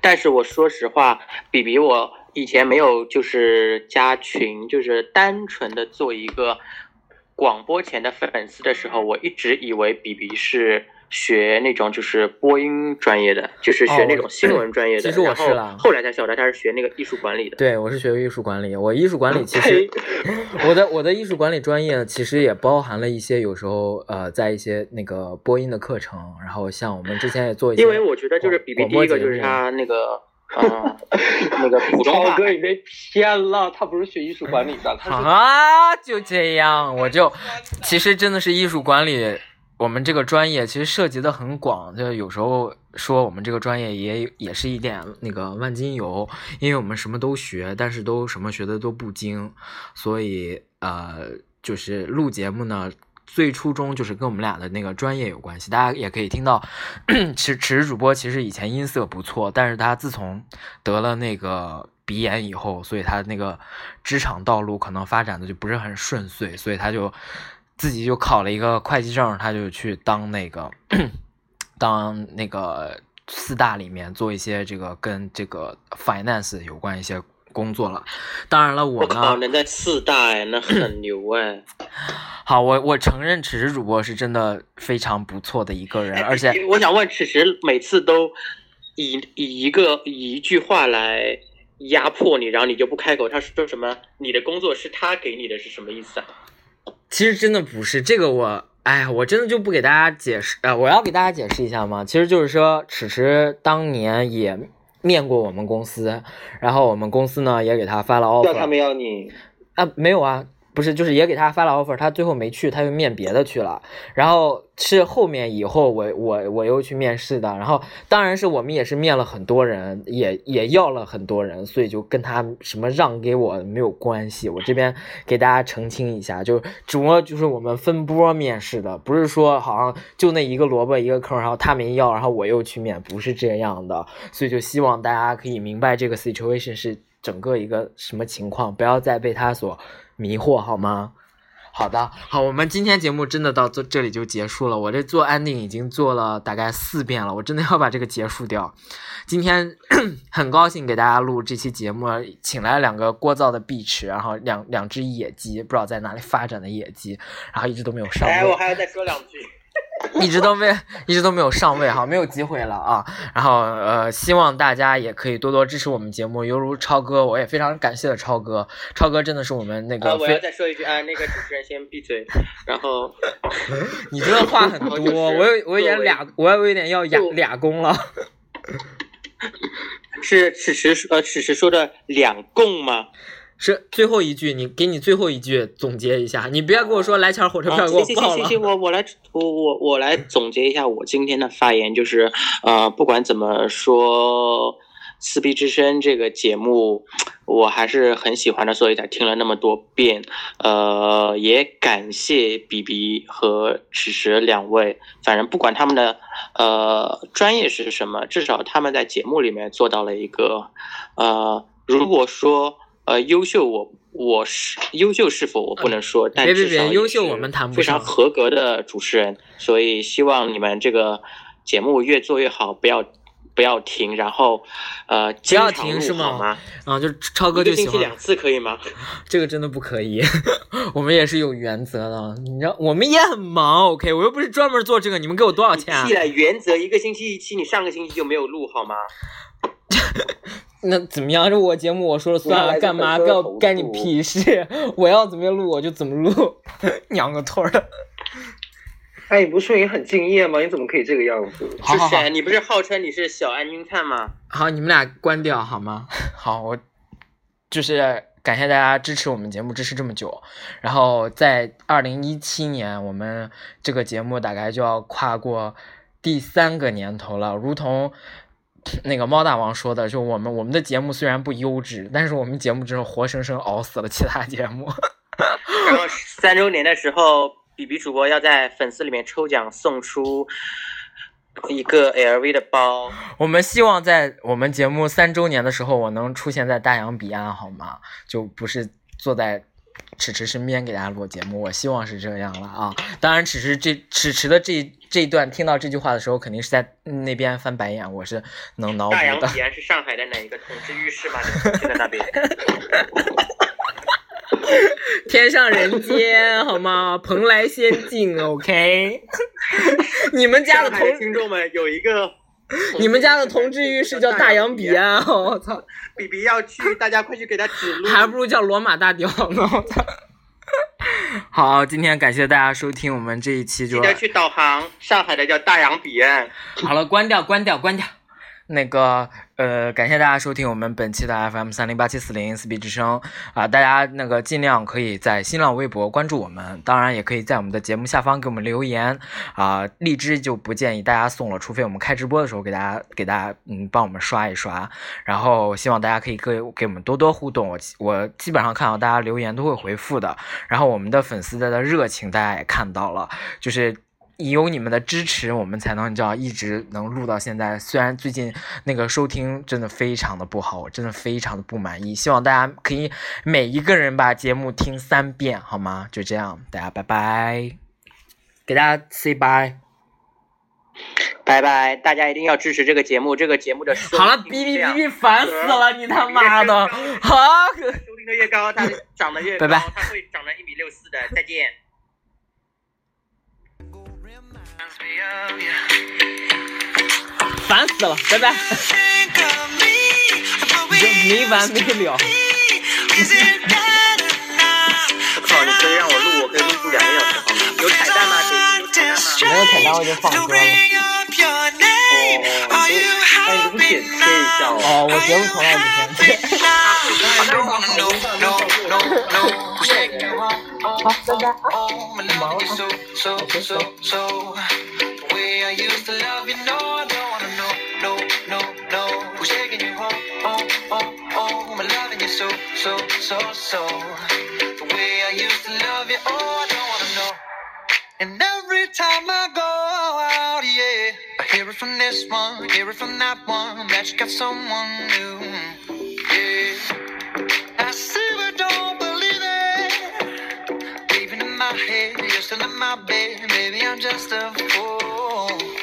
但是我说实话，比比我以前没有就是加群，就是单纯的做一个广播前的粉丝的时候，我一直以为比比是学那种就是播音专业的，就是学那种新闻专业的。哦其实我后是啦后来才晓得他是学那个艺术管理的。对，我是学艺术管理，我艺术管理其实 [laughs] [laughs] 我的我的艺术管理专业其实也包含了一些有时候呃在一些那个播音的课程，然后像我们之前也做一些，因为我觉得就是比比第一个就是他那个呃 [laughs] 那个普通话超哥，你被骗了，他不是学艺术管理的，他是啊，就这样，我就其实真的是艺术管理，我们这个专业其实涉及的很广，就有时候说我们这个专业也也是一点那个万金油，因为我们什么都学，但是都什么学的都不精，所以呃，就是录节目呢。最初衷就是跟我们俩的那个专业有关系，大家也可以听到，[clears throat] 其实，其实主播其实以前音色不错，但是他自从得了那个鼻炎以后，所以他那个职场道路可能发展的就不是很顺遂，所以他就自己就考了一个会计证，他就去当那个当那个四大里面做一些这个跟这个 finance 有关一些工作了。当然了，我呢，能在四大哎，那很牛哎！[coughs] 好，我我承认此时主播是真的非常不错的一个人，而且我想问，此时每次都以以一个以一句话来压迫你，然后你就不开口，他说什么？你的工作是他给你的，是什么意思啊？其实真的不是这个我，哎呀，我真的就不给大家解释，呃，我要给大家解释一下嘛。其实就是说，迟迟当年也面过我们公司，然后我们公司呢也给他发了 offer，们要你，啊，没有啊，不是，就是也给他发了 offer，他最后没去，他又面别的去了。然后是后面以后我我我又去面试的，然后当然是我们也是面了很多人，也也要了很多人，所以就跟他什么让给我没有关系。我这边给大家澄清一下，就主要就是我们分波面试的，不是说好像就那一个萝卜一个坑，然后他没要，然后我又去面，不是这样的。所以就希望大家可以明白这个 situation 是整个一个什么情况，不要再被他所迷惑，好吗？好的，好，我们今天节目真的到这这里就结束了。我这做安定已经做了大概四遍了，我真的要把这个结束掉。今天 [coughs] 很高兴给大家录这期节目，请来两个聒噪的碧池，然后两两只野鸡，不知道在哪里发展的野鸡，然后一直都没有上哎，我，还要再说两句。[laughs] 一直都没一直都没有上位哈，没有机会了啊。然后呃，希望大家也可以多多支持我们节目，犹如超哥，我也非常感谢超哥，超哥真的是我们那啊，个我要再说一句啊，那个主持人先闭嘴。然后，[laughs] 你这个话很多，[laughs] 就是我有我有点俩，我有一点要俩俩攻了。是此时呃，此时说的两共吗？是最后一句，你给你最后一句总结一下，你别跟我说来钱火车啊，票给我报了。行行行行行，我我来我我我来总结一下我今天的发言，就是呃，不管怎么说，《撕逼之声》这个节目我还是很喜欢的，所以才听了那么多遍。呃，也感谢比比和迟迟两位，反正不管他们的呃专业是什么，至少他们在节目里面做到了一个呃，如果说呃优秀我。我是优秀是否我不能说，但至少优秀是我们谈不非常合格的主持人，所以希望你们这个节目越做越好，不要不要停，然后呃不要停是吗？啊，就超哥就喜欢星期两次可以吗？[laughs] 这个真的不可以，[laughs] 我们也是有原则的。你知道，我们也很忙，OK，我又不是专门做这个，你们给我多少钱啊屁？了，原则一个星期一期，你上个星期就没有录好吗？[laughs] 那怎么样？这我节目我说了算了，干嘛粉丝的干干你屁事？[laughs] 我要怎么录我就怎么录，[laughs] 娘个腿儿的！哎，你不说你很敬业吗？你怎么可以这个样子？好好好是谁？你不是号称你是小安军灿吗？好，你们俩关掉好吗？[laughs] 好，我就是感谢大家支持我们节目支持这么久，然后在二零一七年，我们这个节目大概就要跨过第三个年头了，如同。那个猫大王说的，就我们我们的节目虽然不优质，但是我们节目真是活生生熬死了其他节目。然后 [laughs] 三周年的时候，比比主播要在粉丝里面抽奖送出一个 LV 的包。我们希望在我们节目三周年的时候，我能出现在大洋彼岸，好吗？就不是坐在迟迟身边给大家录节目。我希望是这样了啊！当然，迟迟这迟迟的这。这一段听到这句话的时候，肯定是在那边翻白眼，我是能脑补的。大洋彼岸是上海的哪一个统治浴室吗？就在那边。[laughs] 天上人间，好吗？蓬莱仙境，OK。[laughs] 你们家的同听众们有一个，[laughs] 你们家的同志浴室叫大洋彼岸，[laughs] 我操！[laughs] 比比要去，大家快去给他指路。还不如叫罗马大雕呢，我操！好，今天感谢大家收听我们这一期，就记得去导航，上海的叫大洋彼岸。好了，关掉，关掉，关掉。那个呃，感谢大家收听我们本期的 FM 三零八七四零四 B 之声啊，大家那个尽量可以在新浪微博关注我们，当然也可以在我们的节目下方给我们留言啊。荔枝就不建议大家送了，除非我们开直播的时候给大家给大家嗯帮我们刷一刷。然后希望大家可以给给我们多多互动，我我基本上看到大家留言都会回复的。然后我们的粉丝的热情大家也看到了，就是。有你们的支持，我们才能你知道一直能录到现在。虽然最近那个收听真的非常的不好，我真的非常的不满意。希望大家可以每一个人把节目听三遍，好吗？就这样，大家拜拜，给大家 say bye，拜拜，大家一定要支持这个节目，这个节目的 [laughs] 好了，哔哔哔哔，烦死了，你他妈的，[laughs] 好，收听的越高，它长得越高，它会长到一米六四的，再见。烦死了，拜拜！[laughs] 没完没了。我操，你可以让我录，我可以录两个小时，好吗？有彩蛋吗？没有彩蛋我就放歌了。哦，那你不剪切一下哦？哦，我节目从来不剪切。好，拜拜啊！忙了。I used to love you, no, I don't wanna know, no, no, no. Who's taking you home, oh, oh, oh, I'm loving you so, so, so, so. The way I used to love you, oh, I don't wanna know. And every time I go it from this one, hear it from that one, that you got someone new, yeah. I see but don't believe it. Even in my head, you're still in my bed, maybe I'm just a fool.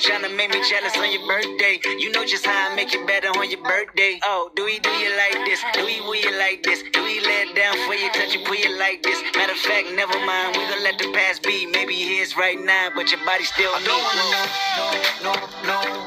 Trying to make me jealous on your birthday. You know just how I make it better on your birthday. Oh, do we do you like this? Do we will you like this? Do we let it down for you, touch you, pull you like this? Matter of fact, never mind, we gonna let the past be. Maybe it is right now, but your body still I don't wanna know, no, no, no.